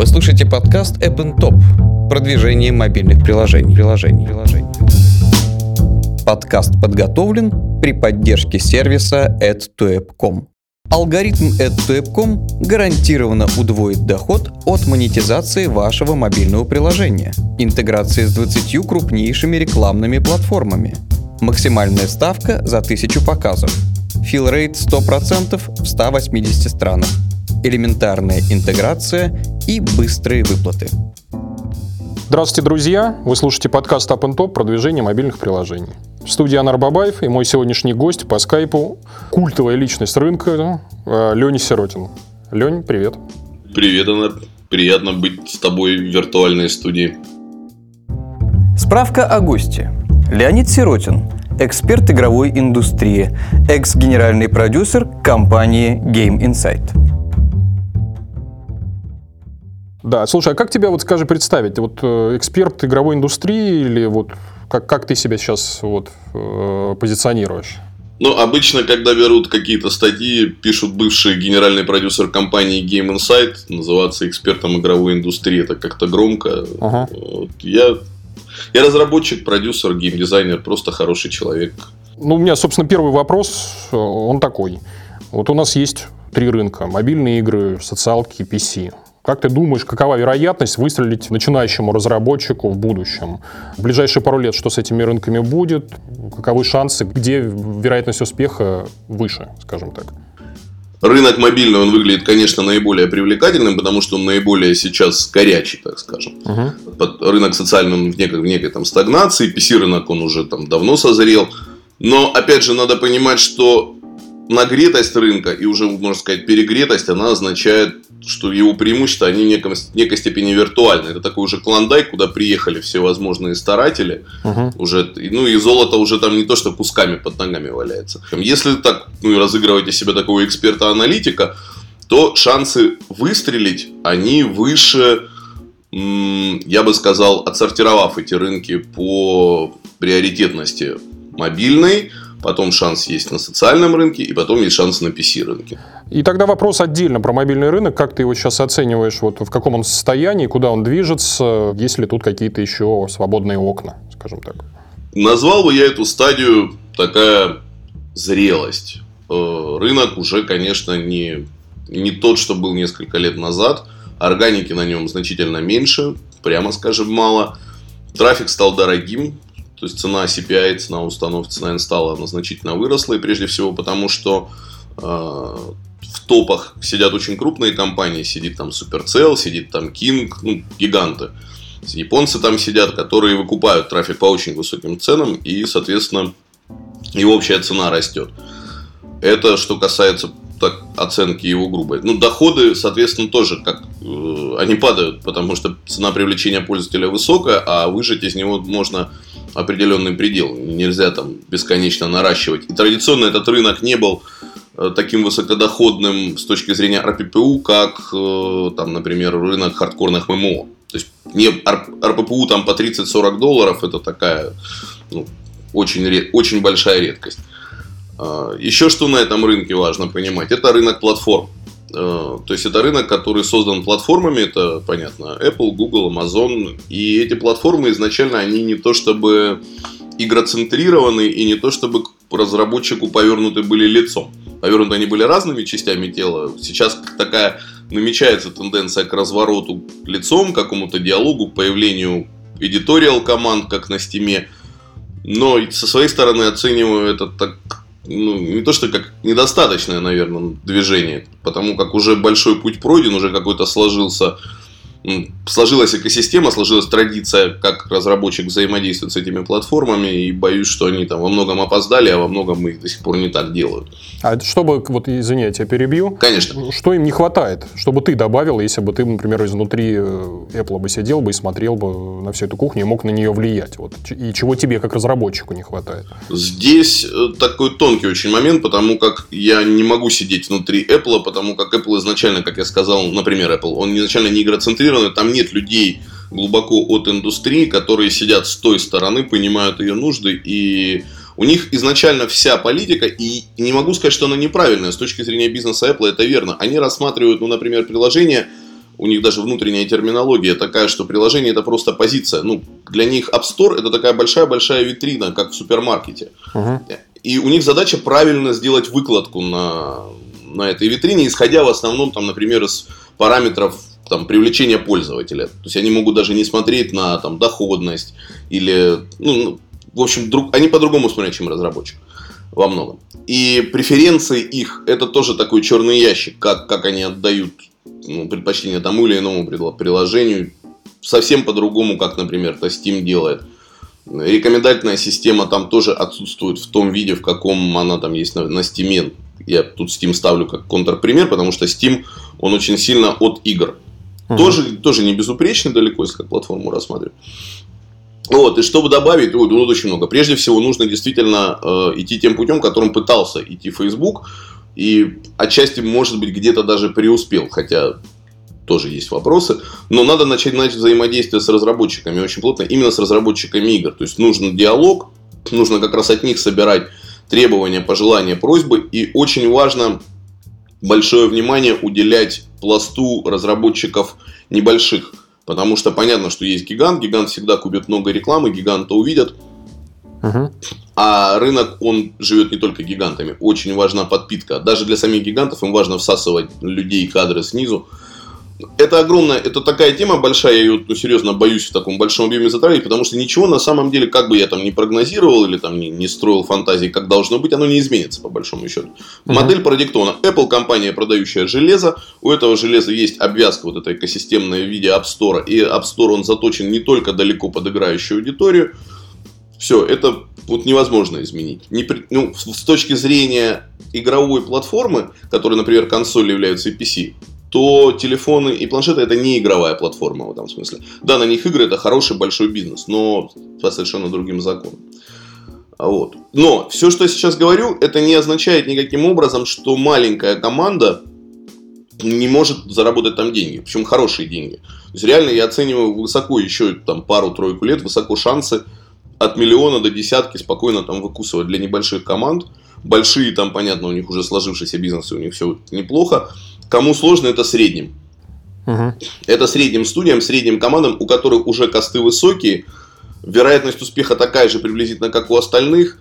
Вы слушаете подкаст App Top. Продвижение мобильных приложений. приложений. приложений. Подкаст подготовлен при поддержке сервиса add2app.com. Алгоритм add2app.com гарантированно удвоит доход от монетизации вашего мобильного приложения. Интеграция с 20 крупнейшими рекламными платформами. Максимальная ставка за 1000 показов. Филрейт 100% в 180 странах элементарная интеграция и быстрые выплаты. Здравствуйте, друзья! Вы слушаете подкаст Up Top продвижение мобильных приложений. В студии Анар Бабаев и мой сегодняшний гость по скайпу – культовая личность рынка э, Леня Сиротин. Лень, привет. Привет, Анар. Приятно быть с тобой в виртуальной студии. Справка о госте. Леонид Сиротин, эксперт игровой индустрии, экс-генеральный продюсер компании Game Insight. Да, слушай, а как тебя, вот скажи, представить? Ты вот э, эксперт игровой индустрии или вот как, как ты себя сейчас вот э, позиционируешь? Ну, обычно, когда берут какие-то статьи, пишут бывший генеральный продюсер компании Game Insight, называться экспертом игровой индустрии, это как-то громко. Ага. Вот, я, я разработчик, продюсер, геймдизайнер, просто хороший человек. Ну, у меня, собственно, первый вопрос, э, он такой. Вот у нас есть три рынка. Мобильные игры, социалки, PC. Как ты думаешь, какова вероятность выстрелить начинающему разработчику в будущем? В ближайшие пару лет что с этими рынками будет? Каковы шансы? Где вероятность успеха выше, скажем так? Рынок мобильный, он выглядит, конечно, наиболее привлекательным, потому что он наиболее сейчас горячий, так скажем. Угу. Рынок социальный он в некой, в некой там стагнации, PC-рынок он уже там давно созрел. Но, опять же, надо понимать, что нагретость рынка и уже, можно сказать, перегретость, она означает что его преимущества, они в неком, некой степени виртуальны. Это такой уже клондайк, куда приехали все возможные старатели. Uh-huh. Уже, ну и золото уже там не то, что кусками под ногами валяется. Если так, ну и разыгрываете себя такого эксперта-аналитика, то шансы выстрелить, они выше, я бы сказал, отсортировав эти рынки по приоритетности мобильной, потом шанс есть на социальном рынке, и потом есть шанс на PC-рынке. И тогда вопрос отдельно про мобильный рынок. Как ты его сейчас оцениваешь? Вот в каком он состоянии, куда он движется? Есть ли тут какие-то еще свободные окна, скажем так? Назвал бы я эту стадию такая зрелость. Э, рынок уже, конечно, не, не тот, что был несколько лет назад. Органики на нем значительно меньше, прямо скажем, мало. Трафик стал дорогим, то есть цена CPI, цена установки, цена инсталла, она значительно выросла. И прежде всего потому, что э, в топах сидят очень крупные компании. Сидит там Supercell, сидит там King, ну, гиганты. Японцы там сидят, которые выкупают трафик по очень высоким ценам. И, соответственно, его общая цена растет. Это что касается так, оценки его грубой. Ну, доходы, соответственно, тоже как э, они падают, потому что цена привлечения пользователя высокая, а выжать из него можно определенный предел. Нельзя там бесконечно наращивать. И традиционно этот рынок не был э, таким высокодоходным с точки зрения РППУ, как, э, там, например, рынок хардкорных ММО. То есть не РППУ там по 30-40 долларов, это такая ну, очень, очень большая редкость. А, Еще что на этом рынке важно понимать, это рынок платформ. Э, то есть это рынок, который создан платформами, это понятно, Apple, Google, Amazon. И эти платформы изначально, они не то чтобы игроцентрированы и не то чтобы к разработчику повернуты были лицом. Повернуты они были разными частями тела. Сейчас такая намечается тенденция к развороту лицом, к какому-то диалогу, к появлению editorial команд, как на стиме. Но со своей стороны оцениваю это так ну, не то что как недостаточное, наверное, движение, потому как уже большой путь пройден, уже какой-то сложился сложилась экосистема, сложилась традиция, как разработчик взаимодействует с этими платформами, и боюсь, что они там во многом опоздали, а во многом их до сих пор не так делают. А чтобы, вот извини, я тебя перебью. Конечно. Что им не хватает? Чтобы ты добавил, если бы ты, например, изнутри э, Apple бы сидел бы и смотрел бы на всю эту кухню и мог на нее влиять. Вот. И чего тебе, как разработчику, не хватает? Здесь э, такой тонкий очень момент, потому как я не могу сидеть внутри Apple, потому как Apple изначально, как я сказал, например, Apple, он изначально не игроцентрирован, изолированы, там нет людей глубоко от индустрии, которые сидят с той стороны, понимают ее нужды, и у них изначально вся политика, и не могу сказать, что она неправильная, с точки зрения бизнеса Apple это верно, они рассматривают, ну, например, приложение у них даже внутренняя терминология такая, что приложение это просто позиция. Ну, для них App Store это такая большая-большая витрина, как в супермаркете. Uh-huh. И у них задача правильно сделать выкладку на, на этой витрине, исходя в основном, там, например, из параметров там, привлечения пользователя. То есть они могут даже не смотреть на там, доходность или, ну, ну в общем, друг, они по-другому смотрят, чем разработчик во многом. И преференции их это тоже такой черный ящик, как, как они отдают ну, предпочтение тому или иному приложению. Совсем по-другому, как, например, это Steam делает. Рекомендательная система там тоже отсутствует в том виде, в каком она там есть на, на Steam. Я тут Steam ставлю как контрпример, потому что Steam, он очень сильно от игр. Uh-huh. Тоже, тоже не безупречный далеко, если как платформу рассматривать. Вот, и чтобы добавить, ой, ну, очень много. Прежде всего, нужно действительно э, идти тем путем, которым пытался идти Facebook. И отчасти, может быть, где-то даже преуспел, хотя тоже есть вопросы. Но надо начать, начать взаимодействие с разработчиками очень плотно, именно с разработчиками игр. То есть нужен диалог, нужно как раз от них собирать требования, пожелания, просьбы. И очень важно большое внимание уделять пласту разработчиков небольших. Потому что понятно, что есть гигант, гигант всегда купит много рекламы, гиганта увидят – Угу. А рынок, он живет не только гигантами. Очень важна подпитка. Даже для самих гигантов им важно всасывать людей, кадры снизу. Это огромная, это такая тема большая, я ее ну, серьезно боюсь в таком большом объеме затрагивать, потому что ничего на самом деле, как бы я там не прогнозировал или там не, не строил фантазии, как должно быть, оно не изменится по большому счету. Uh-huh. Модель продиктована. Apple компания, продающая железо, у этого железа есть обвязка вот эта экосистемная в виде App Store, и App Store он заточен не только далеко под играющую аудиторию, все, это вот невозможно изменить. Не, ну, с точки зрения игровой платформы, которая, например, консоли являются и PC, то телефоны и планшеты это не игровая платформа в этом смысле. Да, на них игры это хороший большой бизнес, но по совершенно другим законам. А вот. Но все, что я сейчас говорю, это не означает никаким образом, что маленькая команда не может заработать там деньги, причем хорошие деньги. То есть реально я оцениваю высоко еще там пару-тройку лет, высоко шансы от миллиона до десятки спокойно там выкусывать для небольших команд. Большие там, понятно, у них уже сложившийся бизнес, и у них все неплохо. Кому сложно, это средним. Угу. Это средним студиям, средним командам, у которых уже косты высокие, вероятность успеха такая же приблизительно, как у остальных.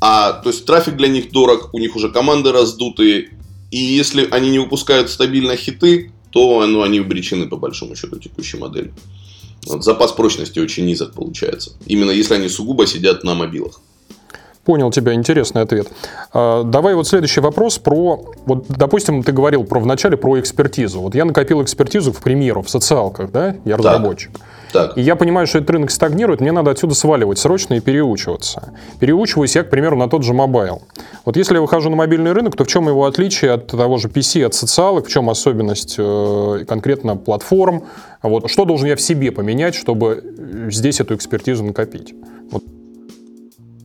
А, то есть трафик для них дорог, у них уже команды раздутые. И если они не выпускают стабильно хиты, то ну, они обречены по большому счету текущей модели. Вот запас прочности очень низок получается. Именно если они сугубо сидят на мобилах. Понял тебя, интересный ответ. А, давай вот следующий вопрос про, вот, допустим, ты говорил про вначале про экспертизу. Вот я накопил экспертизу, к примеру, в социалках, да, я разработчик. Так. Так. И я понимаю, что этот рынок стагнирует, мне надо отсюда сваливать срочно и переучиваться. Переучиваюсь я, к примеру, на тот же mobile. Вот если я выхожу на мобильный рынок, то в чем его отличие от того же PC, от социалок, в чем особенность э, конкретно платформ? Вот, что должен я в себе поменять, чтобы здесь эту экспертизу накопить?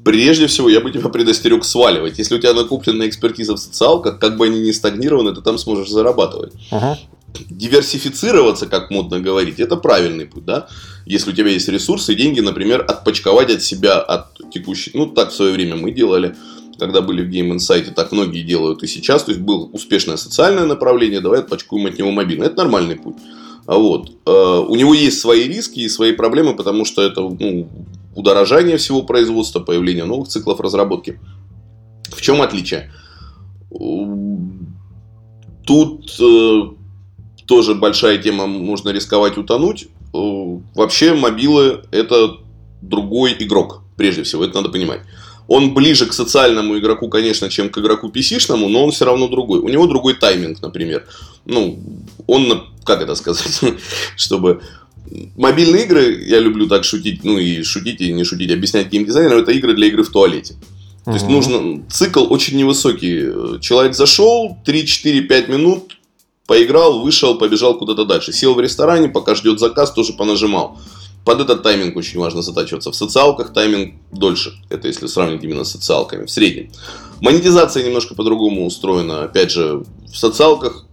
Прежде всего, я бы тебя предостерег сваливать. Если у тебя накоплена экспертиза в социалках, как бы они ни стагнированы, ты там сможешь зарабатывать. Ага диверсифицироваться, как модно говорить, это правильный путь, да? Если у тебя есть ресурсы, деньги, например, отпочковать от себя, от текущей... Ну, так в свое время мы делали, когда были в Game Insight, так многие делают и сейчас. То есть, было успешное социальное направление, давай отпочкуем от него мобильное. Это нормальный путь. А вот. Э, у него есть свои риски и свои проблемы, потому что это ну, удорожание всего производства, появление новых циклов разработки. В чем отличие? Тут э, тоже большая тема, можно рисковать утонуть. Э, вообще мобилы это другой игрок, прежде всего, это надо понимать. Он ближе к социальному игроку, конечно, чем к игроку PC-шному, но он все равно другой. У него другой тайминг, например. Ну, он, как это сказать, чтобы... Мобильные игры, я люблю так шутить, ну и шутить и не шутить, объяснять геймдизайнерам, это игры для игры в туалете. То есть нужно цикл очень невысокий. Человек зашел, 3-4-5 минут, Поиграл, вышел, побежал куда-то дальше. Сел в ресторане, пока ждет заказ, тоже понажимал. Под этот тайминг очень важно затачиваться. В социалках тайминг дольше. Это если сравнить именно с социалками, в среднем. Монетизация немножко по-другому устроена. Опять же, в социалках,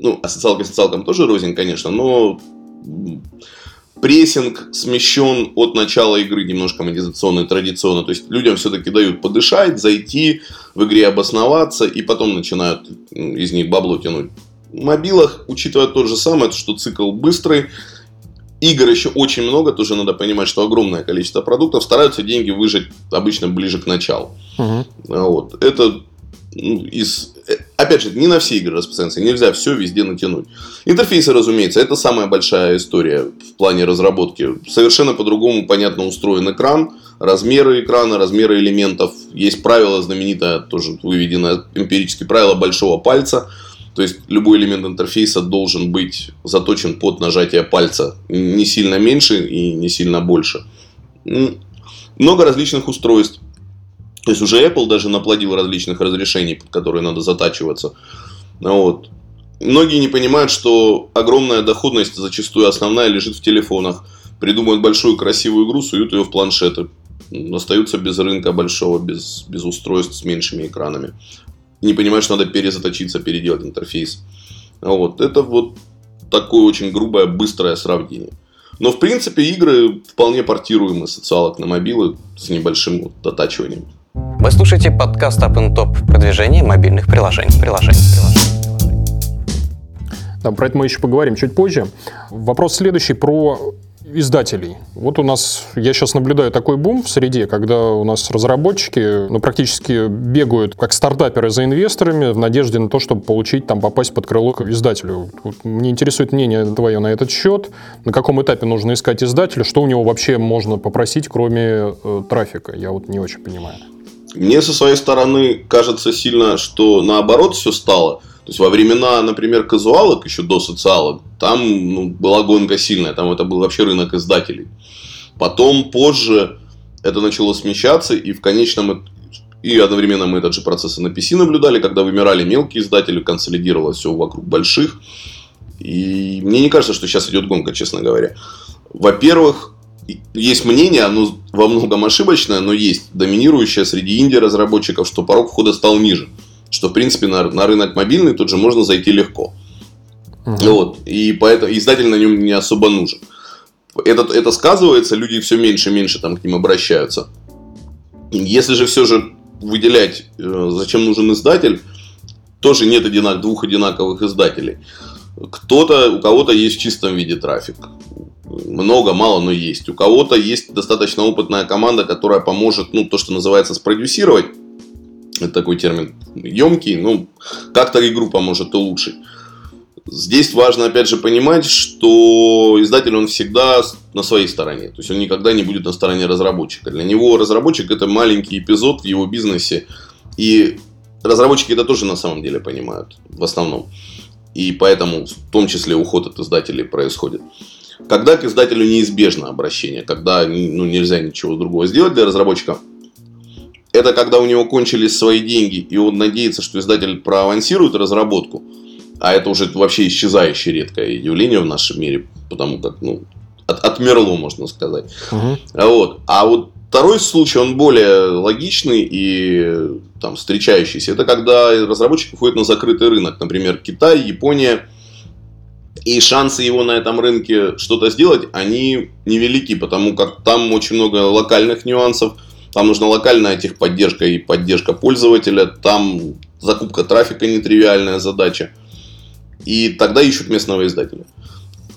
ну, а социалка социалкам тоже рознь, конечно, но прессинг смещен от начала игры немножко монетизационно традиционно. То есть людям все-таки дают подышать, зайти, в игре обосноваться, и потом начинают из них бабло тянуть. мобилах, учитывая то же самое, что цикл быстрый, игр еще очень много, тоже надо понимать, что огромное количество продуктов, стараются деньги выжать обычно ближе к началу. Угу. Вот. Это ну, из... Э, опять же, не на все игры распространяется, нельзя все везде натянуть. Интерфейсы, разумеется, это самая большая история в плане разработки. Совершенно по-другому понятно устроен экран, размеры экрана, размеры элементов. Есть правило знаменитое, тоже выведено эмпирически правило большого пальца. То есть любой элемент интерфейса должен быть заточен под нажатие пальца. Не сильно меньше и не сильно больше. Много различных устройств. То есть уже Apple даже наплодил различных разрешений, под которые надо затачиваться. Вот. Многие не понимают, что огромная доходность, зачастую основная, лежит в телефонах. Придумают большую красивую игру, суют ее в планшеты. Остаются без рынка большого, без, без устройств с меньшими экранами. Не понимают, что надо перезаточиться, переделать интерфейс. Вот. Это вот такое очень грубое, быстрое сравнение. Но, в принципе, игры вполне портируемы социалок на мобилы с небольшим дотачиванием. Вы слушаете подкаст Up Top продвижение мобильных приложений. приложений, приложений. Да, про это мы еще поговорим чуть позже. Вопрос следующий про издателей. Вот у нас, я сейчас наблюдаю такой бум в среде, когда у нас разработчики ну, практически бегают как стартаперы за инвесторами в надежде на то, чтобы получить, там, попасть под крыло к издателю. Вот мне интересует мнение твое на этот счет. На каком этапе нужно искать издателя? Что у него вообще можно попросить, кроме э, трафика? Я вот не очень понимаю. Мне со своей стороны кажется сильно, что наоборот все стало. То есть во времена, например, казуалок, еще до социалок, там ну, была гонка сильная, там это был вообще рынок издателей. Потом, позже, это начало смещаться, и в конечном и одновременно мы этот же процесс и на PC наблюдали, когда вымирали мелкие издатели, консолидировалось все вокруг больших. И мне не кажется, что сейчас идет гонка, честно говоря. Во-первых, есть мнение, оно во многом ошибочное, но есть доминирующее среди инди-разработчиков, что порог входа стал ниже. Что, в принципе, на, на рынок мобильный тут же можно зайти легко. Угу. Вот. И поэтому издатель на нем не особо нужен. Это, это сказывается, люди все меньше и меньше там к ним обращаются. Если же все же выделять, э, зачем нужен издатель, тоже нет одинак, двух одинаковых издателей. Кто-то, у кого-то есть в чистом виде трафик много, мало, но есть. У кого-то есть достаточно опытная команда, которая поможет, ну, то, что называется, спродюсировать. Это такой термин емкий, ну, как-то игру поможет улучшить. Здесь важно, опять же, понимать, что издатель, он всегда на своей стороне. То есть, он никогда не будет на стороне разработчика. Для него разработчик – это маленький эпизод в его бизнесе. И разработчики это тоже на самом деле понимают, в основном. И поэтому, в том числе, уход от издателей происходит. Когда к издателю неизбежно обращение, когда ну, нельзя ничего другого сделать для разработчика, это когда у него кончились свои деньги, и он надеется, что издатель проавансирует разработку, а это уже вообще исчезающее редкое явление в нашем мире, потому как ну, от, отмерло, можно сказать. Угу. Вот. А вот второй случай, он более логичный и там, встречающийся. Это когда разработчик выходит на закрытый рынок, например, Китай, Япония, и шансы его на этом рынке что-то сделать, они невелики, потому как там очень много локальных нюансов. Там нужна локальная техподдержка и поддержка пользователя. Там закупка трафика нетривиальная задача. И тогда ищут местного издателя.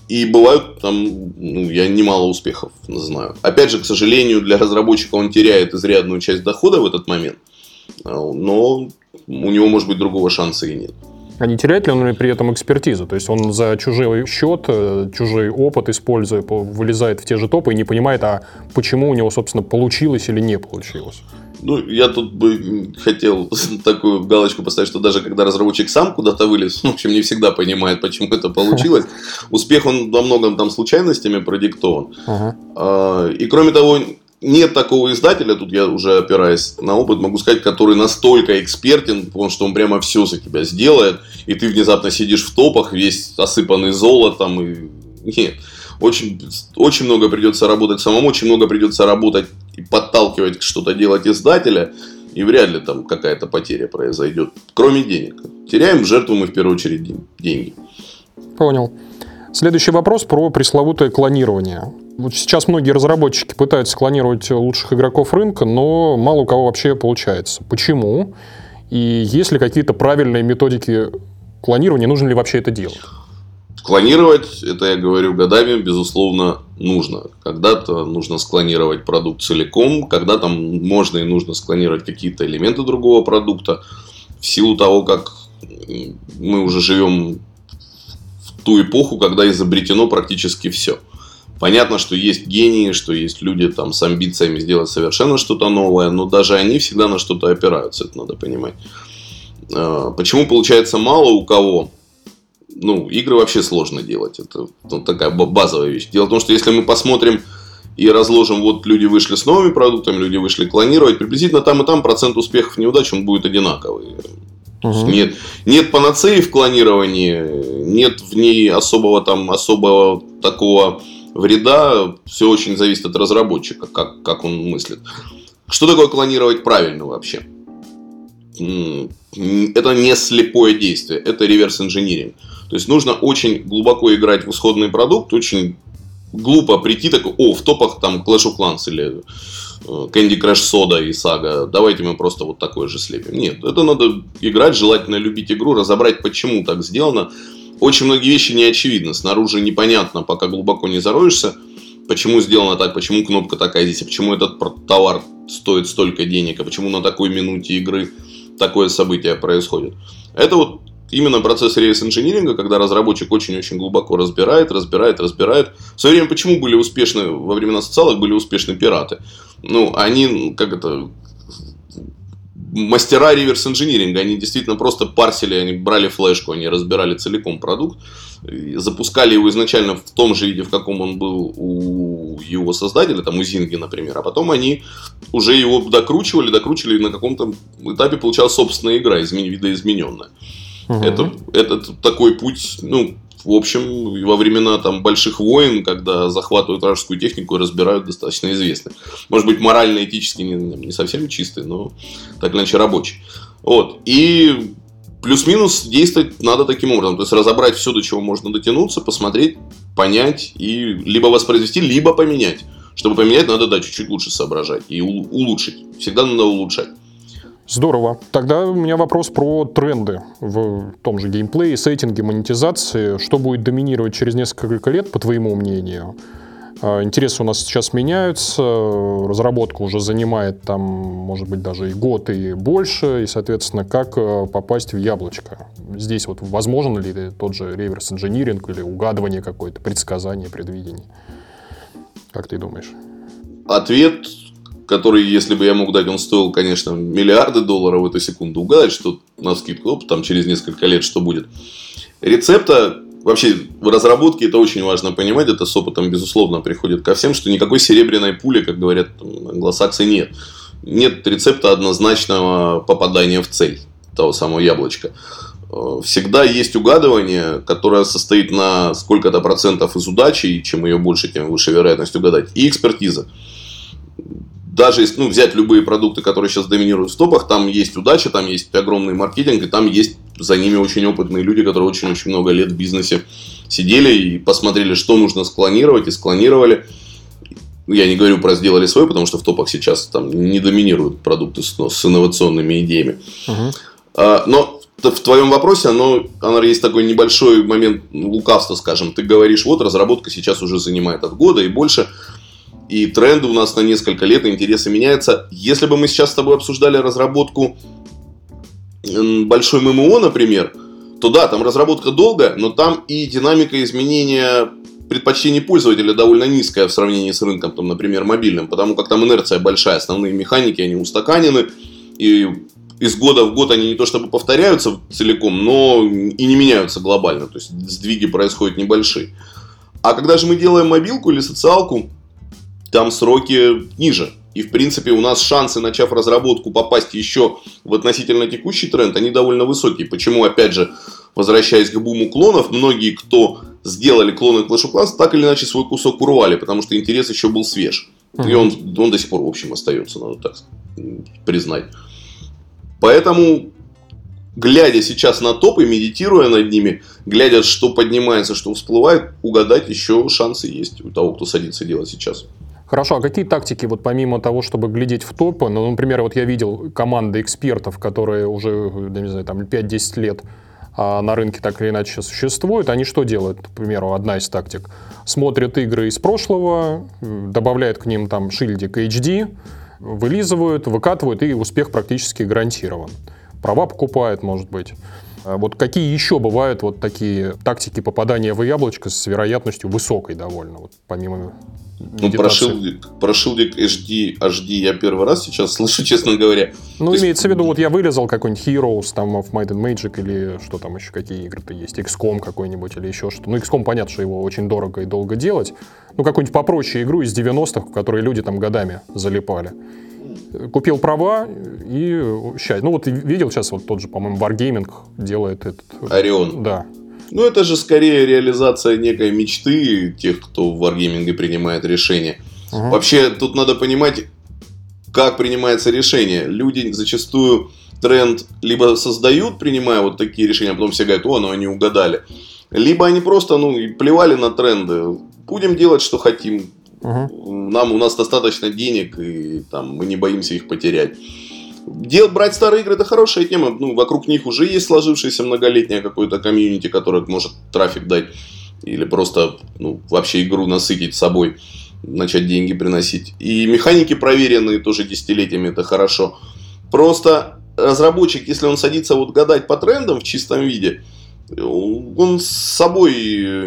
И бывают там, ну, я немало успехов знаю. Опять же, к сожалению, для разработчика он теряет изрядную часть дохода в этот момент. Но у него, может быть, другого шанса и нет. А не теряет ли он при этом экспертизу? То есть он за чужой счет, э, чужой опыт используя, вылезает в те же топы и не понимает, а почему у него, собственно, получилось или не получилось? Ну, я тут бы хотел такую галочку поставить, что даже когда разработчик сам куда-то вылез, в общем, не всегда понимает, почему это получилось. Успех, он во многом там случайностями продиктован. А, и кроме того, нет такого издателя, тут я уже опираясь на опыт, могу сказать, который настолько экспертен, потому что он прямо все за тебя сделает, и ты внезапно сидишь в топах, весь осыпанный золотом, и нет. Очень, очень много придется работать самому, очень много придется работать и подталкивать что-то делать издателя, и вряд ли там какая-то потеря произойдет, кроме денег. Теряем жертву мы в первую очередь деньги. Понял. Следующий вопрос про пресловутое клонирование. Вот сейчас многие разработчики пытаются клонировать лучших игроков рынка, но мало у кого вообще получается. Почему? И есть ли какие-то правильные методики клонирования, нужно ли вообще это делать? Клонировать, это я говорю годами, безусловно, нужно. Когда-то нужно склонировать продукт целиком, когда-то можно и нужно склонировать какие-то элементы другого продукта. В силу того, как мы уже живем ту эпоху, когда изобретено практически все. Понятно, что есть гении, что есть люди там с амбициями сделать совершенно что-то новое, но даже они всегда на что-то опираются, это надо понимать. А, почему получается мало у кого? Ну, игры вообще сложно делать. Это ну, такая базовая вещь. Дело в том, что если мы посмотрим и разложим, вот люди вышли с новыми продуктами, люди вышли клонировать, приблизительно там и там процент успехов неудач он будет одинаковый. Угу. Нет, нет панацеи в клонировании, нет в ней особого там особого такого вреда. Все очень зависит от разработчика, как, как он мыслит. Что такое клонировать правильно вообще? Это не слепое действие, это реверс-инжиниринг. То есть нужно очень глубоко играть в исходный продукт, очень глупо прийти такой, о, в топах там Clash of Clans или э, Candy Crush Soda и Saga, давайте мы просто вот такое же слепим. Нет, это надо играть, желательно любить игру, разобрать, почему так сделано. Очень многие вещи не очевидны, снаружи непонятно, пока глубоко не зароешься, почему сделано так, почему кнопка такая здесь, а почему этот товар стоит столько денег, а почему на такой минуте игры такое событие происходит. Это вот именно процесс реверс-инжиниринга, когда разработчик очень-очень глубоко разбирает, разбирает, разбирает. В свое время почему были успешны, во времена социалок были успешны пираты? Ну, они, как это, мастера реверс-инжиниринга, они действительно просто парсили, они брали флешку, они разбирали целиком продукт, запускали его изначально в том же виде, в каком он был у его создателя, там у Зинги, например, а потом они уже его докручивали, докручивали, и на каком-то этапе получалась собственная игра, измен... видоизмененная. Это, это такой путь, ну, в общем, во времена там больших войн, когда захватывают вражескую технику и разбирают, достаточно известны. Может быть, морально-этически не, не совсем чистый, но так или иначе рабочий. Вот. И плюс-минус действовать надо таким образом. То есть разобрать все, до чего можно дотянуться, посмотреть, понять и либо воспроизвести, либо поменять. Чтобы поменять, надо да, чуть-чуть лучше соображать и улучшить. Всегда надо улучшать. Здорово. Тогда у меня вопрос про тренды в том же геймплее, сеттинге, монетизации. Что будет доминировать через несколько лет, по твоему мнению? А, интересы у нас сейчас меняются, разработка уже занимает там, может быть, даже и год, и больше, и, соответственно, как э, попасть в яблочко? Здесь вот возможен ли тот же реверс-инжиниринг или угадывание какое-то, предсказание, предвидение? Как ты думаешь? Ответ который, если бы я мог дать, он стоил, конечно, миллиарды долларов в эту секунду. Угадать, что на скидку, оп, там через несколько лет что будет. Рецепта вообще в разработке это очень важно понимать, это с опытом, безусловно, приходит ко всем, что никакой серебряной пули, как говорят англосаксы, нет. Нет рецепта однозначного попадания в цель того самого яблочка. Всегда есть угадывание, которое состоит на сколько-то процентов из удачи, и чем ее больше, тем выше вероятность угадать, и экспертиза даже если ну, взять любые продукты, которые сейчас доминируют в топах, там есть удача, там есть огромный маркетинг, и там есть за ними очень опытные люди, которые очень-очень много лет в бизнесе сидели и посмотрели, что нужно склонировать, и склонировали. Я не говорю про сделали свой, потому что в топах сейчас там не доминируют продукты с, ну, с инновационными идеями. Uh-huh. А, но в твоем вопросе, оно, оно есть такой небольшой момент лукавства, скажем. Ты говоришь, вот разработка сейчас уже занимает от года и больше и тренды у нас на несколько лет, интересы меняются. Если бы мы сейчас с тобой обсуждали разработку большой ММО, например, то да, там разработка долгая, но там и динамика изменения предпочтений пользователя довольно низкая в сравнении с рынком, там, например, мобильным, потому как там инерция большая, основные механики, они устаканены, и из года в год они не то чтобы повторяются целиком, но и не меняются глобально, то есть сдвиги происходят небольшие. А когда же мы делаем мобилку или социалку, там сроки ниже. И, в принципе, у нас шансы, начав разработку, попасть еще в относительно текущий тренд, они довольно высокие. Почему, опять же, возвращаясь к буму клонов, многие, кто сделали клоны Clash of Clans, так или иначе свой кусок урвали, потому что интерес еще был свеж. Uh-huh. И он, он до сих пор, в общем, остается, надо так признать. Поэтому, глядя сейчас на топы, медитируя над ними, глядя, что поднимается, что всплывает, угадать еще шансы есть у того, кто садится делать сейчас. Хорошо, а какие тактики, вот помимо того, чтобы глядеть в топы, ну, например, вот я видел команды экспертов, которые уже, не знаю, там 5-10 лет а, на рынке так или иначе существуют, они что делают? К примеру, одна из тактик. Смотрят игры из прошлого, добавляют к ним там шильдик HD, вылизывают, выкатывают, и успех практически гарантирован. Права покупают, может быть. А вот какие еще бывают вот такие тактики попадания в яблочко с вероятностью высокой довольно, вот помимо ну, про шилдик, про шилдик HD, HD я первый раз сейчас слышу, честно говоря. Ну, То имеется есть... в виду, вот я вырезал какой-нибудь Heroes, там, of Might and Magic, или что там еще, какие игры-то есть, XCOM какой-нибудь, или еще что-то. Ну, XCOM, понятно, что его очень дорого и долго делать. Ну, какую-нибудь попроще игру из 90-х, в которые люди там годами залипали. Купил права и счастье. Ну, вот видел сейчас вот тот же, по-моему, Wargaming делает этот... Орион. Да, ну, это же скорее реализация некой мечты тех, кто в Wargaming принимает решения. Угу. Вообще, тут надо понимать, как принимается решение. Люди зачастую тренд либо создают, принимая вот такие решения, а потом все говорят, о, ну они угадали. Либо они просто, ну, плевали на тренды. Будем делать, что хотим. Угу. Нам, у нас достаточно денег, и там, мы не боимся их потерять. Дел, брать старые игры это хорошая тема. Ну, вокруг них уже есть сложившееся многолетнее какое-то комьюнити, которое может трафик дать. Или просто ну, вообще игру насытить собой, начать деньги приносить. И механики проверенные тоже десятилетиями, это хорошо. Просто разработчик, если он садится вот гадать по трендам в чистом виде, он с собой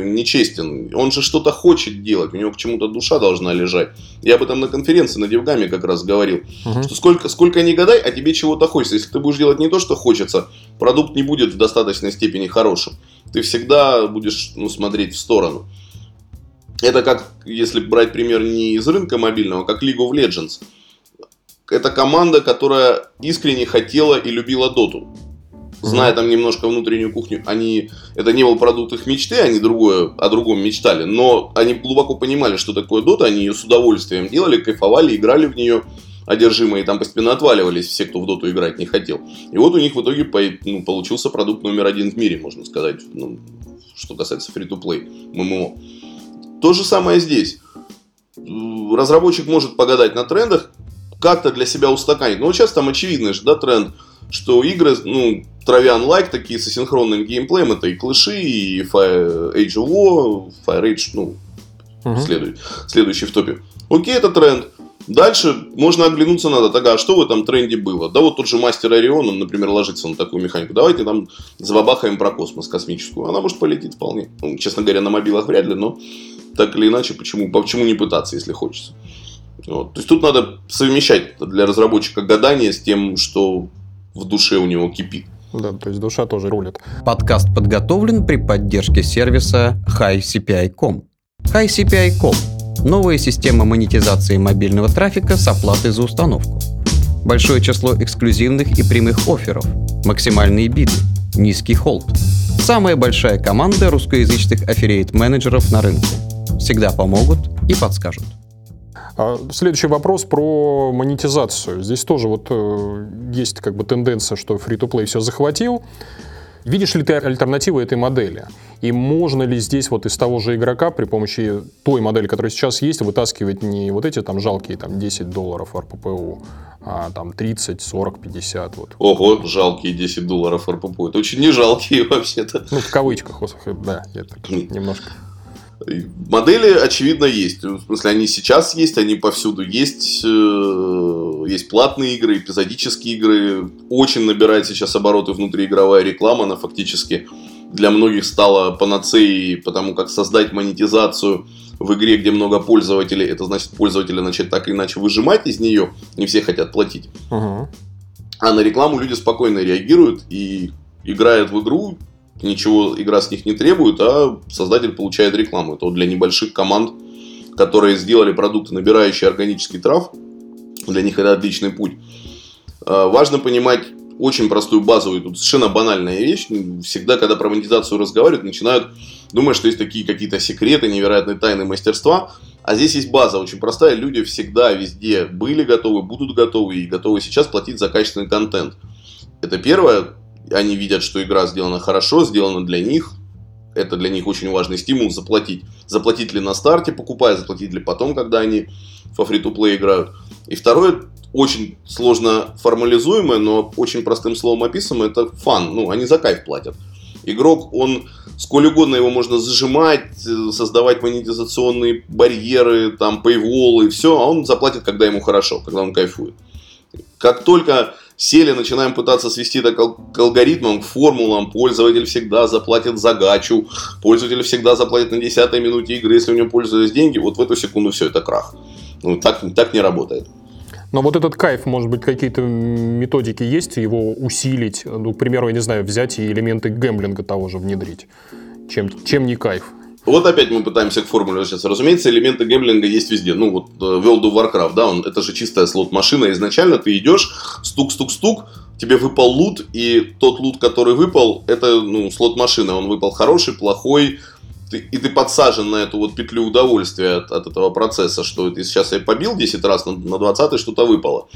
нечестен. Он же что-то хочет делать. У него к чему-то душа должна лежать. Я об этом на конференции на Девгаме как раз говорил. Угу. Что сколько, сколько не гадай, а тебе чего-то хочется. Если ты будешь делать не то, что хочется, продукт не будет в достаточной степени хорошим. Ты всегда будешь ну, смотреть в сторону. Это как, если брать пример не из рынка мобильного, как League of Legends. Это команда, которая искренне хотела и любила доту зная там немножко внутреннюю кухню, они это не был продукт их мечты, они другое, о другом мечтали, но они глубоко понимали, что такое Дота, они ее с удовольствием делали, кайфовали, играли в нее одержимые, там постепенно отваливались все, кто в доту играть не хотел. И вот у них в итоге ну, получился продукт номер один в мире, можно сказать, ну, что касается free-to-play, ММО. То же самое здесь. Разработчик может погадать на трендах, как-то для себя устаканить. Но вот сейчас там очевидно же, да, тренд, что игры, ну, травян лайк такие с асинхронным геймплеем, это и клыши, и Fire Age of War, Fire Age, ну, угу. следует, следующий в топе. Окей, это тренд. Дальше можно оглянуться надо. Так, а что в этом тренде было? Да вот тот же мастер Орион, он, например, ложится на такую механику. Давайте там забабахаем про космос космическую. Она может полететь вполне. Ну, честно говоря, на мобилах вряд ли, но так или иначе, почему, почему не пытаться, если хочется? Вот. То есть тут надо совмещать для разработчика гадание с тем, что в душе у него кипит. Да, то есть душа тоже рулит. Подкаст подготовлен при поддержке сервиса HiCPI.com. HiCPI.com – новая система монетизации мобильного трафика с оплатой за установку. Большое число эксклюзивных и прямых офферов, максимальные биды, низкий холд. Самая большая команда русскоязычных аффилиейт-менеджеров на рынке. Всегда помогут и подскажут. А, следующий вопрос про монетизацию. Здесь тоже вот э, есть как бы тенденция, что free-to-play все захватил. Видишь ли ты альтернативы этой модели? И можно ли здесь вот из того же игрока при помощи той модели, которая сейчас есть, вытаскивать не вот эти там жалкие там 10 долларов РППУ, а там 30, 40, 50 вот. Ого, жалкие 10 долларов РППУ. Это очень не жалкие вообще-то. Ну, в кавычках, да, я так немножко. Модели, очевидно, есть. В смысле, они сейчас есть, они повсюду есть. Э, есть платные игры, эпизодические игры. Очень набирает сейчас обороты внутриигровая реклама. Она фактически для многих стала панацеей, потому как создать монетизацию в игре, где много пользователей, это значит пользователи начать так или иначе выжимать из нее. Не все хотят платить. Угу. А на рекламу люди спокойно реагируют и играют в игру, ничего игра с них не требует, а создатель получает рекламу. Это вот для небольших команд, которые сделали продукты, набирающие органический трав, для них это отличный путь. А, важно понимать очень простую базовую, тут совершенно банальная вещь. Всегда, когда про монетизацию разговаривают, начинают думать, что есть такие какие-то секреты, невероятные тайны мастерства. А здесь есть база очень простая. Люди всегда, везде были готовы, будут готовы и готовы сейчас платить за качественный контент. Это первое они видят, что игра сделана хорошо, сделана для них. Это для них очень важный стимул заплатить. Заплатить ли на старте, покупая, заплатить ли потом, когда они во free-to-play играют. И второе, очень сложно формализуемое, но очень простым словом описываемое, это фан. Ну, они за кайф платят. Игрок, он сколь угодно его можно зажимать, создавать монетизационные барьеры, там, пейволы, все, а он заплатит, когда ему хорошо, когда он кайфует. Как только сели, начинаем пытаться свести это к алгоритмам, к формулам, пользователь всегда заплатит за гачу, пользователь всегда заплатит на 10 минуте игры, если у него пользуются деньги, вот в эту секунду все, это крах. Ну, так, так не работает. Но вот этот кайф, может быть, какие-то методики есть, его усилить? Ну, к примеру, я не знаю, взять и элементы гэмблинга того же внедрить. Чем, чем не кайф? Вот опять мы пытаемся к формуле возвращаться. Разумеется, элементы гэмблинга есть везде. Ну, вот э, World of Warcraft, да, он, это же чистая слот-машина. Изначально ты идешь, стук-стук-стук, тебе выпал лут, и тот лут, который выпал, это, ну, слот-машина. Он выпал хороший, плохой, ты, и ты подсажен на эту вот петлю удовольствия от, от этого процесса, что ты сейчас я побил 10 раз, на, на 20 что-то выпало.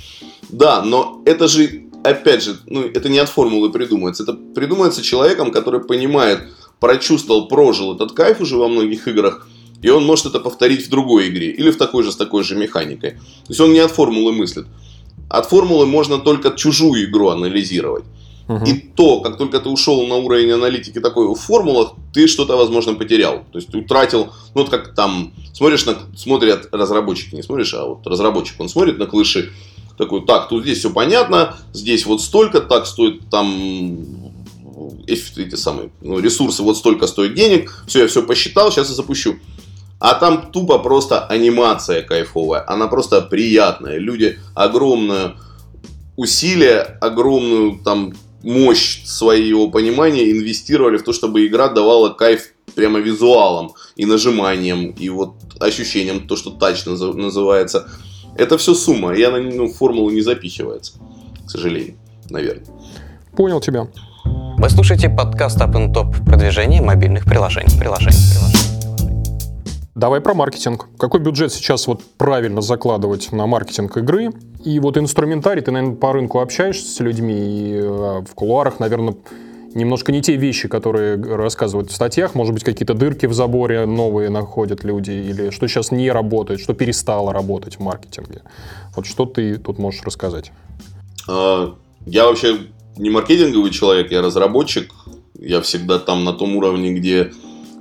Да, но это же, опять же, ну, это не от формулы придумывается. Это придумывается человеком, который понимает, прочувствовал, прожил этот кайф уже во многих играх, и он может это повторить в другой игре или в такой же с такой же механикой. То есть он не от формулы мыслит. От формулы можно только чужую игру анализировать. Угу. И то, как только ты ушел на уровень аналитики такой в формулах, ты что-то, возможно, потерял. То есть ты утратил, ну вот как там, смотришь на, смотрят разработчики, не смотришь, а вот разработчик, он смотрит на клыши, такой, так, тут здесь все понятно, здесь вот столько, так стоит там эти самые ну, ресурсы, вот столько стоит денег, все, я все посчитал, сейчас я запущу. А там тупо просто анимация кайфовая, она просто приятная. Люди огромное усилие, огромную там мощь своего понимания инвестировали в то, чтобы игра давала кайф прямо визуалом и нажиманием, и вот ощущением, то, что тач называется. Это все сумма, и она ну, в формулу не запихивается, к сожалению, наверное. Понял тебя. Вы слушаете подкаст Up and Top продвижение мобильных приложений. приложений, приложений. Давай про маркетинг. Какой бюджет сейчас вот правильно закладывать на маркетинг игры? И вот инструментарий, ты, наверное, по рынку общаешься с людьми, и э, в кулуарах, наверное, немножко не те вещи, которые рассказывают в статьях. Может быть, какие-то дырки в заборе новые находят люди, или что сейчас не работает, что перестало работать в маркетинге. Вот что ты тут можешь рассказать? А, я вообще не маркетинговый человек, я разработчик. Я всегда там на том уровне, где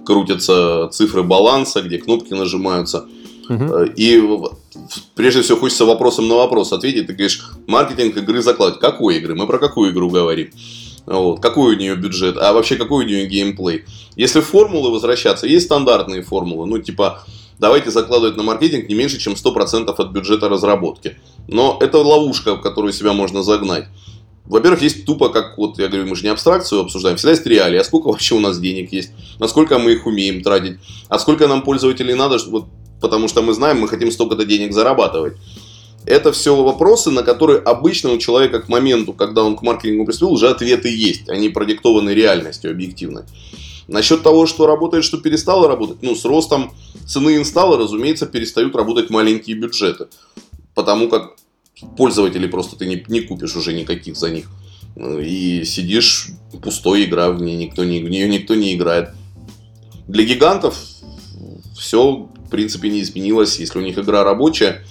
крутятся цифры баланса, где кнопки нажимаются. Угу. И прежде всего хочется вопросом на вопрос ответить. Ты говоришь, маркетинг игры закладывать. Какой игры? Мы про какую игру говорим? Вот. Какой у нее бюджет? А вообще какой у нее геймплей? Если формулы возвращаться, есть стандартные формулы. Ну, типа, давайте закладывать на маркетинг не меньше, чем 100% от бюджета разработки. Но это ловушка, в которую себя можно загнать. Во-первых, есть тупо, как вот я говорю, мы же не абстракцию обсуждаем, всегда есть реалии, а сколько вообще у нас денег есть, насколько мы их умеем тратить, а сколько нам пользователей надо, вот потому что мы знаем, мы хотим столько-то денег зарабатывать. Это все вопросы, на которые обычно у человека к моменту, когда он к маркетингу приступил, уже ответы есть. Они продиктованы реальностью объективно. Насчет того, что работает, что перестало работать, ну, с ростом цены инсталла, разумеется, перестают работать маленькие бюджеты. Потому как пользователей просто ты не, не купишь уже никаких за них. И сидишь, пустой игра, в, ней никто не, в нее никто не играет. Для гигантов все принципе не изменилось. Если у них игра рабочая,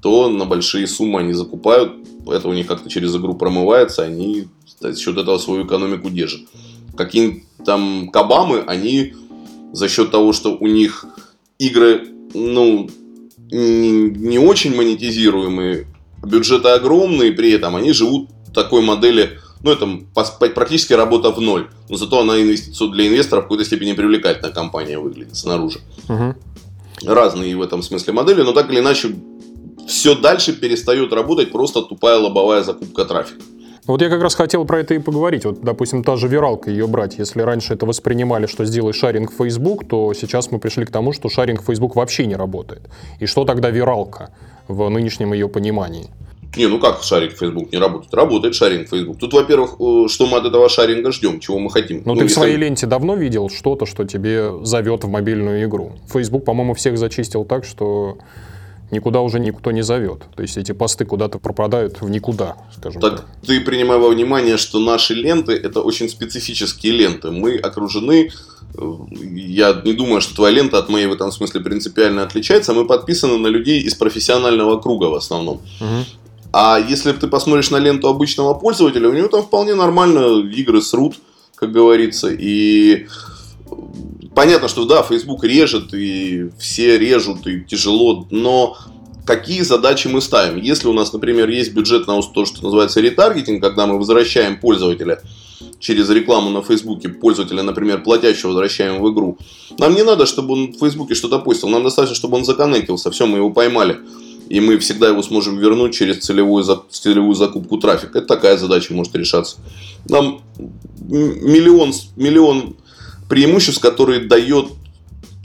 то на большие суммы они закупают, это у них как-то через игру промывается, они за счет этого свою экономику держат. Какие там кабамы, они за счет того, что у них игры, ну, не очень монетизируемые, бюджеты огромные, при этом они живут в такой модели, ну, это практически работа в ноль. Но зато она инвестицию для инвесторов в какой-то степени привлекательная компания выглядит снаружи. Угу разные в этом смысле модели, но так или иначе все дальше перестает работать просто тупая лобовая закупка трафика. Вот я как раз хотел про это и поговорить. Вот, допустим, та же виралка ее брать. Если раньше это воспринимали, что сделай шаринг в Facebook, то сейчас мы пришли к тому, что шаринг в Facebook вообще не работает. И что тогда виралка в нынешнем ее понимании? Не, ну как шаринг Facebook не работает? Работает шаринг Facebook. Тут, во-первых, э, что мы от этого шаринга ждем, чего мы хотим. Но ну, ты в своей ленте давно видел что-то, что тебе зовет в мобильную игру? Facebook, по-моему, всех зачистил так, что никуда уже никто не зовет. То есть эти посты куда-то пропадают в никуда, скажем так. Так ты принимай во внимание, что наши ленты это очень специфические ленты. Мы окружены э, я не думаю, что твоя лента от моей в этом смысле принципиально отличается. Мы подписаны на людей из профессионального круга в основном. Угу. А если ты посмотришь на ленту обычного пользователя, у него там вполне нормально игры срут. как говорится, и понятно, что да, Facebook режет, и все режут, и тяжело, но какие задачи мы ставим? Если у нас, например, есть бюджет на то, что называется ретаргетинг, когда мы возвращаем пользователя через рекламу на Фейсбуке, пользователя, например, платящего возвращаем в игру, нам не надо, чтобы он в Фейсбуке что-то постил, нам достаточно, чтобы он законнектился, все, мы его поймали. И мы всегда его сможем вернуть через целевую, целевую закупку трафика. Это такая задача может решаться. Нам миллион, миллион преимуществ, которые дает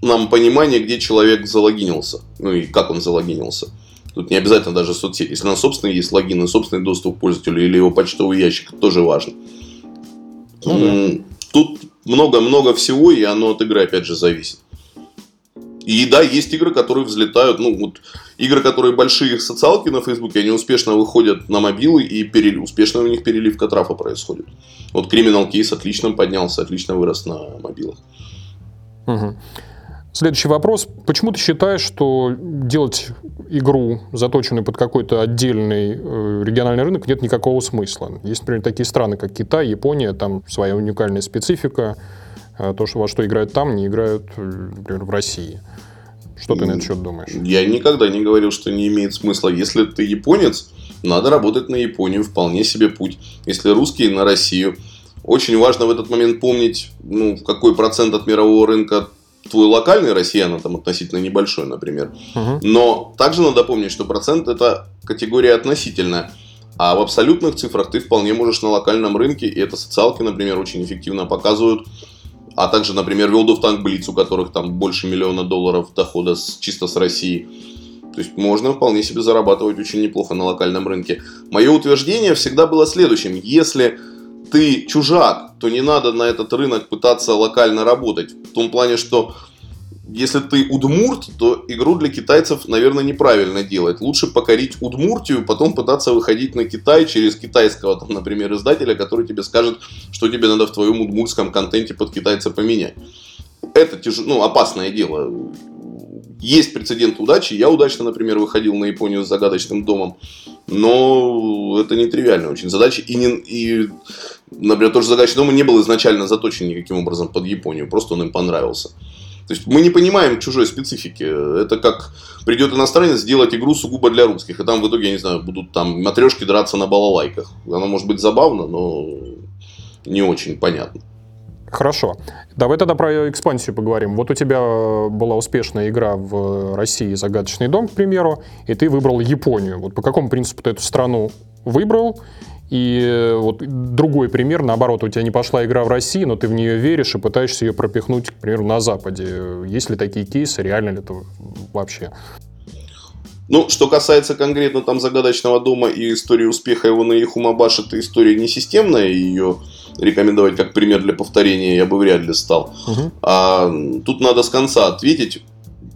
нам понимание, где человек залогинился. Ну и как он залогинился. Тут не обязательно даже соцсеть. Если у нас собственный есть логин и собственный доступ к пользователю или его почтовый ящик, это тоже важно. Ну, да. Тут много-много всего, и оно от игры опять же зависит. И да, есть игры, которые взлетают. Ну, вот игры, которые большие социалки на Фейсбуке, они успешно выходят на мобилы, и перели... успешно у них переливка трафа происходит. Вот Criminal Case отлично поднялся, отлично вырос на мобилах. Угу. Следующий вопрос. Почему ты считаешь, что делать игру, заточенную под какой-то отдельный э, региональный рынок, нет никакого смысла? Есть, например, такие страны, как Китай, Япония, там своя уникальная специфика. Э, то, что во что играют там, не играют, э, например, в России. Что ты на этот счет думаешь? Я никогда не говорил, что не имеет смысла. Если ты японец, надо работать на Японию, вполне себе путь. Если русский, на Россию. Очень важно в этот момент помнить, ну, какой процент от мирового рынка твой локальный россиян, там относительно небольшой, например. Угу. Но также надо помнить, что процент это категория относительная. А в абсолютных цифрах ты вполне можешь на локальном рынке, и это социалки, например, очень эффективно показывают, а также, например, World of Tank Blitz, у которых там больше миллиона долларов дохода с, чисто с России. То есть можно вполне себе зарабатывать очень неплохо на локальном рынке. Мое утверждение всегда было следующим. Если ты чужак, то не надо на этот рынок пытаться локально работать. В том плане, что если ты удмурт, то игру для китайцев, наверное, неправильно делать. Лучше покорить Удмуртию, потом пытаться выходить на Китай через китайского, там, например, издателя, который тебе скажет, что тебе надо в твоем удмуртском контенте под китайца поменять. Это тяж... ну, опасное дело. Есть прецедент удачи. Я удачно, например, выходил на Японию с загадочным домом. Но это не тривиальная очень задача. И, не, и например, тоже загадочный дом не был изначально заточен никаким образом под Японию. Просто он им понравился. То есть мы не понимаем чужой специфики. Это как придет иностранец сделать игру сугубо для русских. И там в итоге, я не знаю, будут там матрешки драться на балалайках. Оно может быть забавно, но не очень понятно. Хорошо. Давай тогда про экспансию поговорим. Вот у тебя была успешная игра в России «Загадочный дом», к примеру, и ты выбрал Японию. Вот по какому принципу ты эту страну выбрал? И вот другой пример, наоборот, у тебя не пошла игра в России, но ты в нее веришь и пытаешься ее пропихнуть, к примеру, на Западе. Есть ли такие кейсы, реально ли это вообще? Ну, что касается конкретно там загадочного дома и истории успеха его на Ихумабаш, это история не системная, и ее рекомендовать как пример для повторения я бы вряд ли стал. Угу. А, тут надо с конца ответить.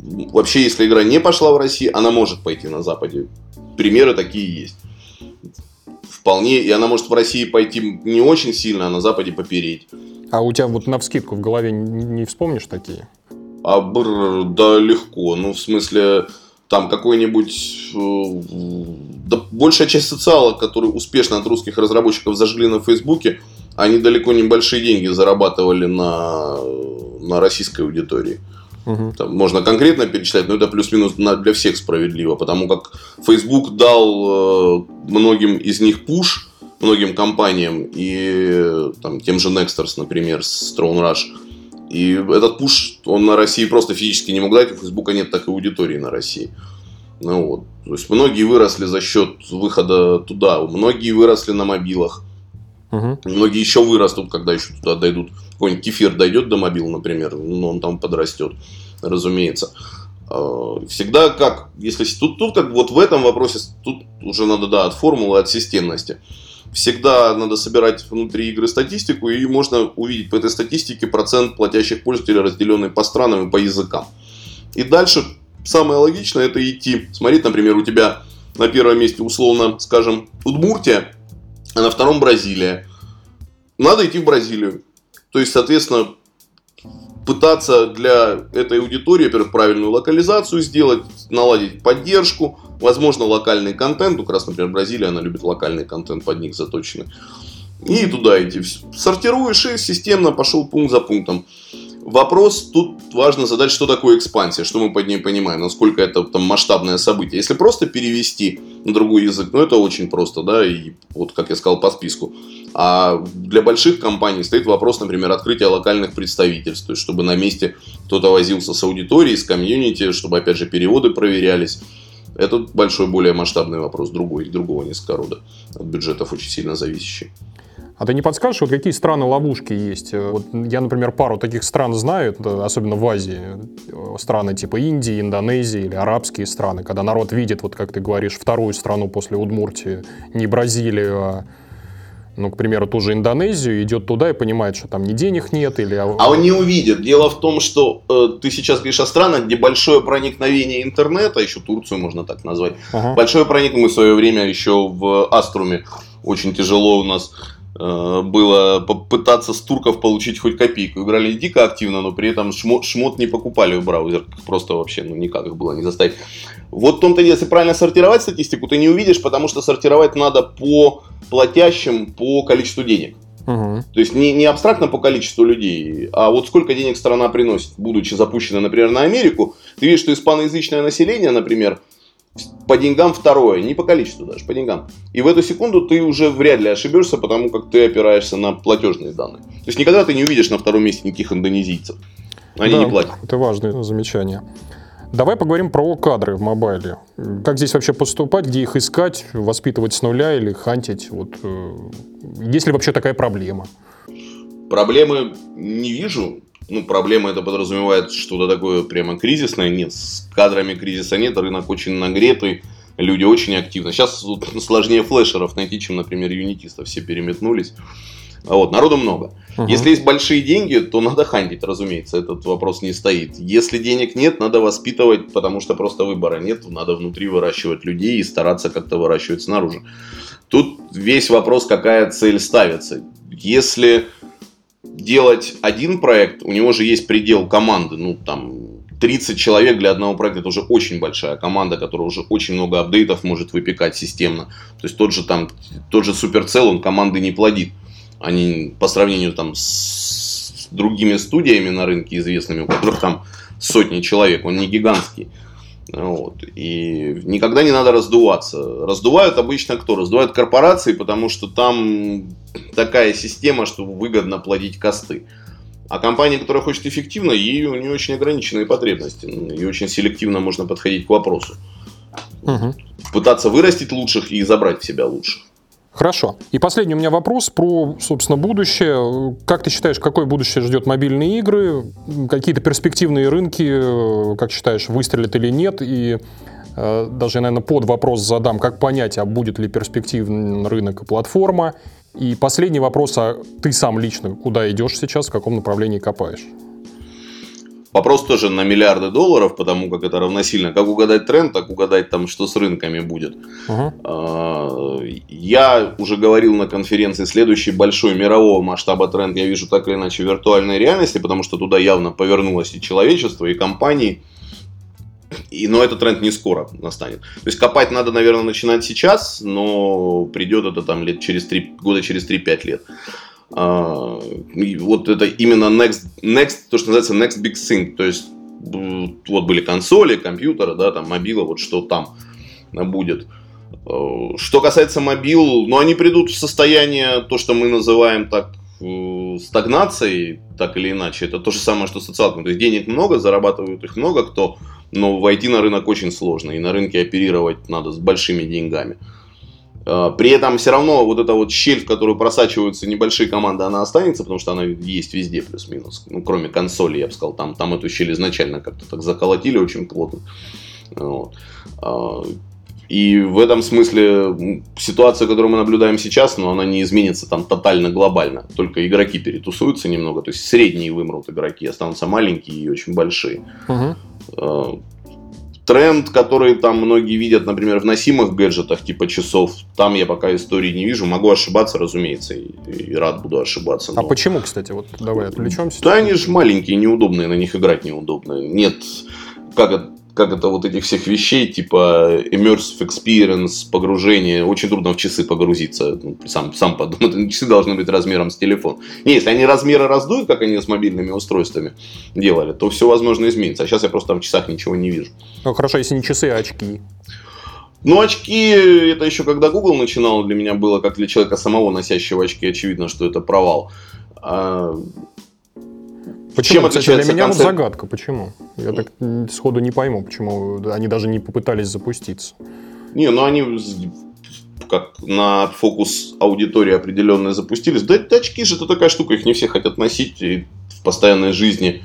Вообще, если игра не пошла в России, она может пойти на Западе. Примеры такие есть. Вполне, и она может в России пойти не очень сильно, а на Западе попереть. А у тебя вот на вскидку в голове не, вспомнишь такие? А, бр, да, легко. Ну, в смысле, там какой-нибудь... Э, да, большая часть социалок, которые успешно от русских разработчиков зажгли на Фейсбуке, они далеко не большие деньги зарабатывали на, на российской аудитории. Угу. Там можно конкретно перечислять, но это плюс-минус для всех справедливо, потому как Facebook дал э, многим из них пуш, многим компаниям, и там, тем же Nexters, например, с Throne Rush. И этот пуш, он на России просто физически не мог дать, у Facebook нет такой аудитории на России. Ну вот. То есть многие выросли за счет выхода туда, многие выросли на мобилах. Угу. Многие еще вырастут, когда еще туда дойдут. Какой-нибудь кефир дойдет до мобил, например, ну, он там подрастет, разумеется. А, всегда как, если тут, тут как вот в этом вопросе, тут уже надо, да, от формулы, от системности. Всегда надо собирать внутри игры статистику, и можно увидеть по этой статистике процент платящих пользователей, разделенный по странам и по языкам. И дальше самое логичное это идти, смотреть, например, у тебя на первом месте условно, скажем, Удмуртия, а на втором Бразилия. Надо идти в Бразилию. То есть, соответственно, пытаться для этой аудитории, во-первых, правильную локализацию сделать, наладить поддержку, возможно, локальный контент. Ну, как раз, например, Бразилия, она любит локальный контент под них заточенный. И туда идти. Сортируешь и системно пошел пункт за пунктом. Вопрос тут важно задать, что такое экспансия, что мы под ней понимаем, насколько это там масштабное событие. Если просто перевести на другой язык, ну это очень просто, да, и вот как я сказал по списку. А для больших компаний стоит вопрос, например, открытия локальных представительств, то есть чтобы на месте кто-то возился с аудиторией, с комьюнити, чтобы опять же переводы проверялись. Это большой, более масштабный вопрос, другой, другого несколько рода, от бюджетов очень сильно зависящий. А ты не подскажешь, вот какие страны ловушки есть? Вот я, например, пару таких стран знаю, особенно в Азии. Страны типа Индии, Индонезии или арабские страны, когда народ видит, вот как ты говоришь, вторую страну после Удмуртии, не Бразилию, а ну, к примеру, ту же Индонезию, идет туда и понимает, что там ни денег нет или... А он не увидит. Дело в том, что э, ты сейчас говоришь о странах, где большое проникновение интернета, еще Турцию можно так назвать, ага. большое проникновение, мы в свое время еще в Аструме очень тяжело у нас Э, было попытаться с турков получить хоть копейку. Играли дико активно, но при этом шмот, шмот не покупали в браузер. Просто вообще, ну никак их было не заставить. Вот в том-то дело, если правильно сортировать статистику, ты не увидишь, потому что сортировать надо по платящим, по количеству денег. Угу. То есть не, не абстрактно по количеству людей, а вот сколько денег страна приносит, будучи запущена, например, на Америку. Ты видишь, что испаноязычное население, например, по деньгам второе, не по количеству даже, по деньгам. И в эту секунду ты уже вряд ли ошибешься, потому как ты опираешься на платежные данные. То есть никогда ты не увидишь на втором месте никаких индонезийцев. Они да, не платят. Это важное замечание. Давай поговорим про кадры в мобайле. Как здесь вообще поступать, где их искать, воспитывать с нуля или хантить? Вот, э, есть ли вообще такая проблема? Проблемы не вижу ну, проблема это подразумевает что-то такое прямо кризисное. Нет, с кадрами кризиса нет, рынок очень нагретый, люди очень активны. Сейчас вот, сложнее флешеров найти, чем, например, юнитистов. Все переметнулись. А вот, народу много. Угу. Если есть большие деньги, то надо хантить, разумеется, этот вопрос не стоит. Если денег нет, надо воспитывать, потому что просто выбора нет, надо внутри выращивать людей и стараться как-то выращивать снаружи. Тут весь вопрос, какая цель ставится. Если делать один проект, у него же есть предел команды, ну там 30 человек для одного проекта это уже очень большая команда, которая уже очень много апдейтов может выпекать системно. То есть тот же там, тот же Supercell, он команды не плодит. Они по сравнению там с другими студиями на рынке известными, у которых там сотни человек, он не гигантский. Вот. И никогда не надо раздуваться. Раздувают обычно кто? Раздувают корпорации, потому что там такая система, что выгодно платить косты. А компания, которая хочет эффективно, ей у нее очень ограниченные потребности. И очень селективно можно подходить к вопросу. Угу. Пытаться вырастить лучших и забрать в себя лучших. Хорошо. И последний у меня вопрос про, собственно, будущее. Как ты считаешь, какое будущее ждет мобильные игры? Какие-то перспективные рынки, как считаешь, выстрелят или нет? И э, даже, наверное, под вопрос задам, как понять, а будет ли перспективный рынок и платформа? И последний вопрос, а ты сам лично куда идешь сейчас, в каком направлении копаешь? Вопрос тоже на миллиарды долларов, потому как это равносильно. Как угадать тренд, так угадать там, что с рынками будет. Uh-huh. Я уже говорил на конференции, следующий большой мирового масштаба тренд я вижу так или иначе в виртуальной реальности, потому что туда явно повернулось и человечество, и компании. И, но этот тренд не скоро настанет. То есть копать надо, наверное, начинать сейчас, но придет это там лет через 3, года через 3-5 лет. А, вот это именно next, next, то, что называется next big thing. То есть вот были консоли, компьютеры, да, там мобила, вот что там будет. А, что касается мобил, ну они придут в состояние, то, что мы называем так э, стагнацией, так или иначе. Это то же самое, что социалка. То есть денег много, зарабатывают их много кто, но войти на рынок очень сложно. И на рынке оперировать надо с большими деньгами. А, при этом все равно вот эта вот щель, в которую просачиваются небольшие команды, она останется, потому что она есть везде плюс-минус. Ну, кроме консоли, я бы сказал, там, там эту щель изначально как-то так заколотили очень плотно. Вот. А, и в этом смысле ситуация, которую мы наблюдаем сейчас, но ну, она не изменится там тотально глобально. Только игроки перетусуются немного. То есть средние вымрут игроки, останутся маленькие и очень большие. Угу тренд, который там многие видят, например, в носимых гаджетах типа часов, там я пока истории не вижу. Могу ошибаться, разумеется, и, и рад буду ошибаться. А но... А почему, кстати, вот давай отвлечемся? Да, они же маленькие, неудобные, на них играть неудобно. Нет, как как это, вот этих всех вещей, типа immersive experience, погружение, очень трудно в часы погрузиться. Ну, сам, сам подумай, часы должны быть размером с телефон. Не, если они размеры раздуют, как они с мобильными устройствами делали, то все возможно изменится. А сейчас я просто там в часах ничего не вижу. Ну хорошо, если не часы, а очки. Ну, очки, это еще когда Google начинал, для меня было, как для человека самого носящего очки, очевидно, что это провал. Почему? Чем Кстати, для меня концепт... вот загадка. Почему? Я так сходу не пойму, почему они даже не попытались запуститься. Не, ну они как на фокус аудитории определенные запустились. Да очки же это такая штука, их не все хотят носить в постоянной жизни.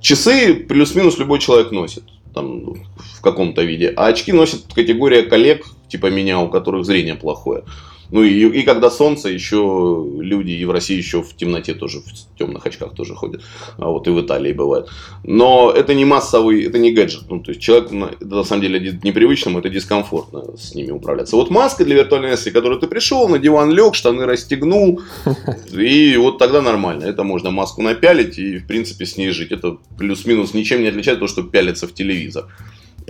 Часы плюс-минус любой человек носит там, в каком-то виде. А очки носит категория коллег, типа меня, у которых зрение плохое. Ну и, и когда солнце, еще люди и в России еще в темноте тоже, в темных очках тоже ходят. А вот и в Италии бывает. Но это не массовый, это не гаджет. Ну, то есть человек, это на самом деле непривычному, это дискомфортно с ними управляться. Вот маска для виртуальной реальности, которую ты пришел, на диван лег, штаны расстегнул, и вот тогда нормально. Это можно маску напялить и, в принципе, с ней жить. Это плюс-минус ничем не отличает то, что пялится в телевизор.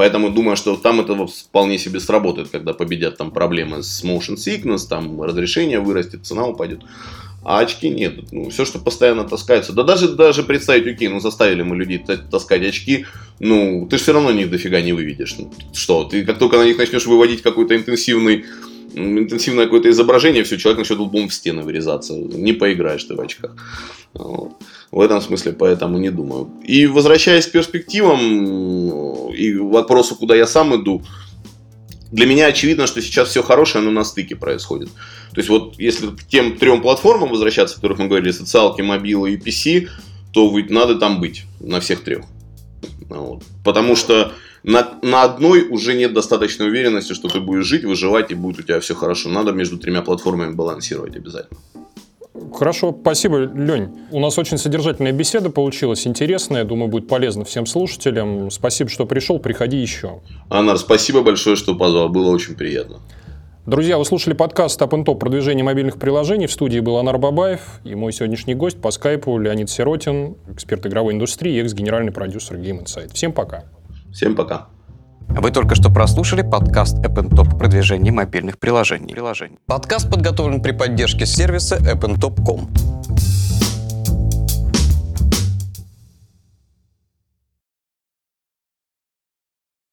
Поэтому думаю, что там это вполне себе сработает, когда победят там проблемы с motion sickness, там разрешение вырастет, цена упадет. А очки нет. Ну, все, что постоянно таскается. Да даже, даже представить, окей, ну заставили мы людей таскать очки, ну, ты же все равно них дофига не выведешь. Ну, что, ты как только на них начнешь выводить какой-то интенсивный интенсивное какое-то изображение, все, человек начнет лбом в стены вырезаться. Не поиграешь ты в очках. Вот. В этом смысле поэтому не думаю. И возвращаясь к перспективам и вопросу, куда я сам иду, для меня очевидно, что сейчас все хорошее, оно на стыке происходит. То есть вот если к тем трем платформам возвращаться, о которых мы говорили, социалки, мобилы и PC, то надо там быть на всех трех. Вот. Потому что на, на одной уже нет достаточной уверенности, что ты будешь жить, выживать и будет у тебя все хорошо. Надо между тремя платформами балансировать обязательно. Хорошо, спасибо, Лень. У нас очень содержательная беседа получилась, интересная. Думаю, будет полезно всем слушателям. Спасибо, что пришел. Приходи еще. Анар, спасибо большое, что позвал. Было очень приятно. Друзья, вы слушали подкаст Up Top продвижение мобильных приложений. В студии был Анар Бабаев и мой сегодняшний гость по скайпу Леонид Сиротин, эксперт игровой индустрии и экс-генеральный продюсер Game Insight. Всем пока. Всем пока. Вы только что прослушали подкаст App Top продвижение мобильных приложений. Подкаст подготовлен при поддержке сервиса appntop.com.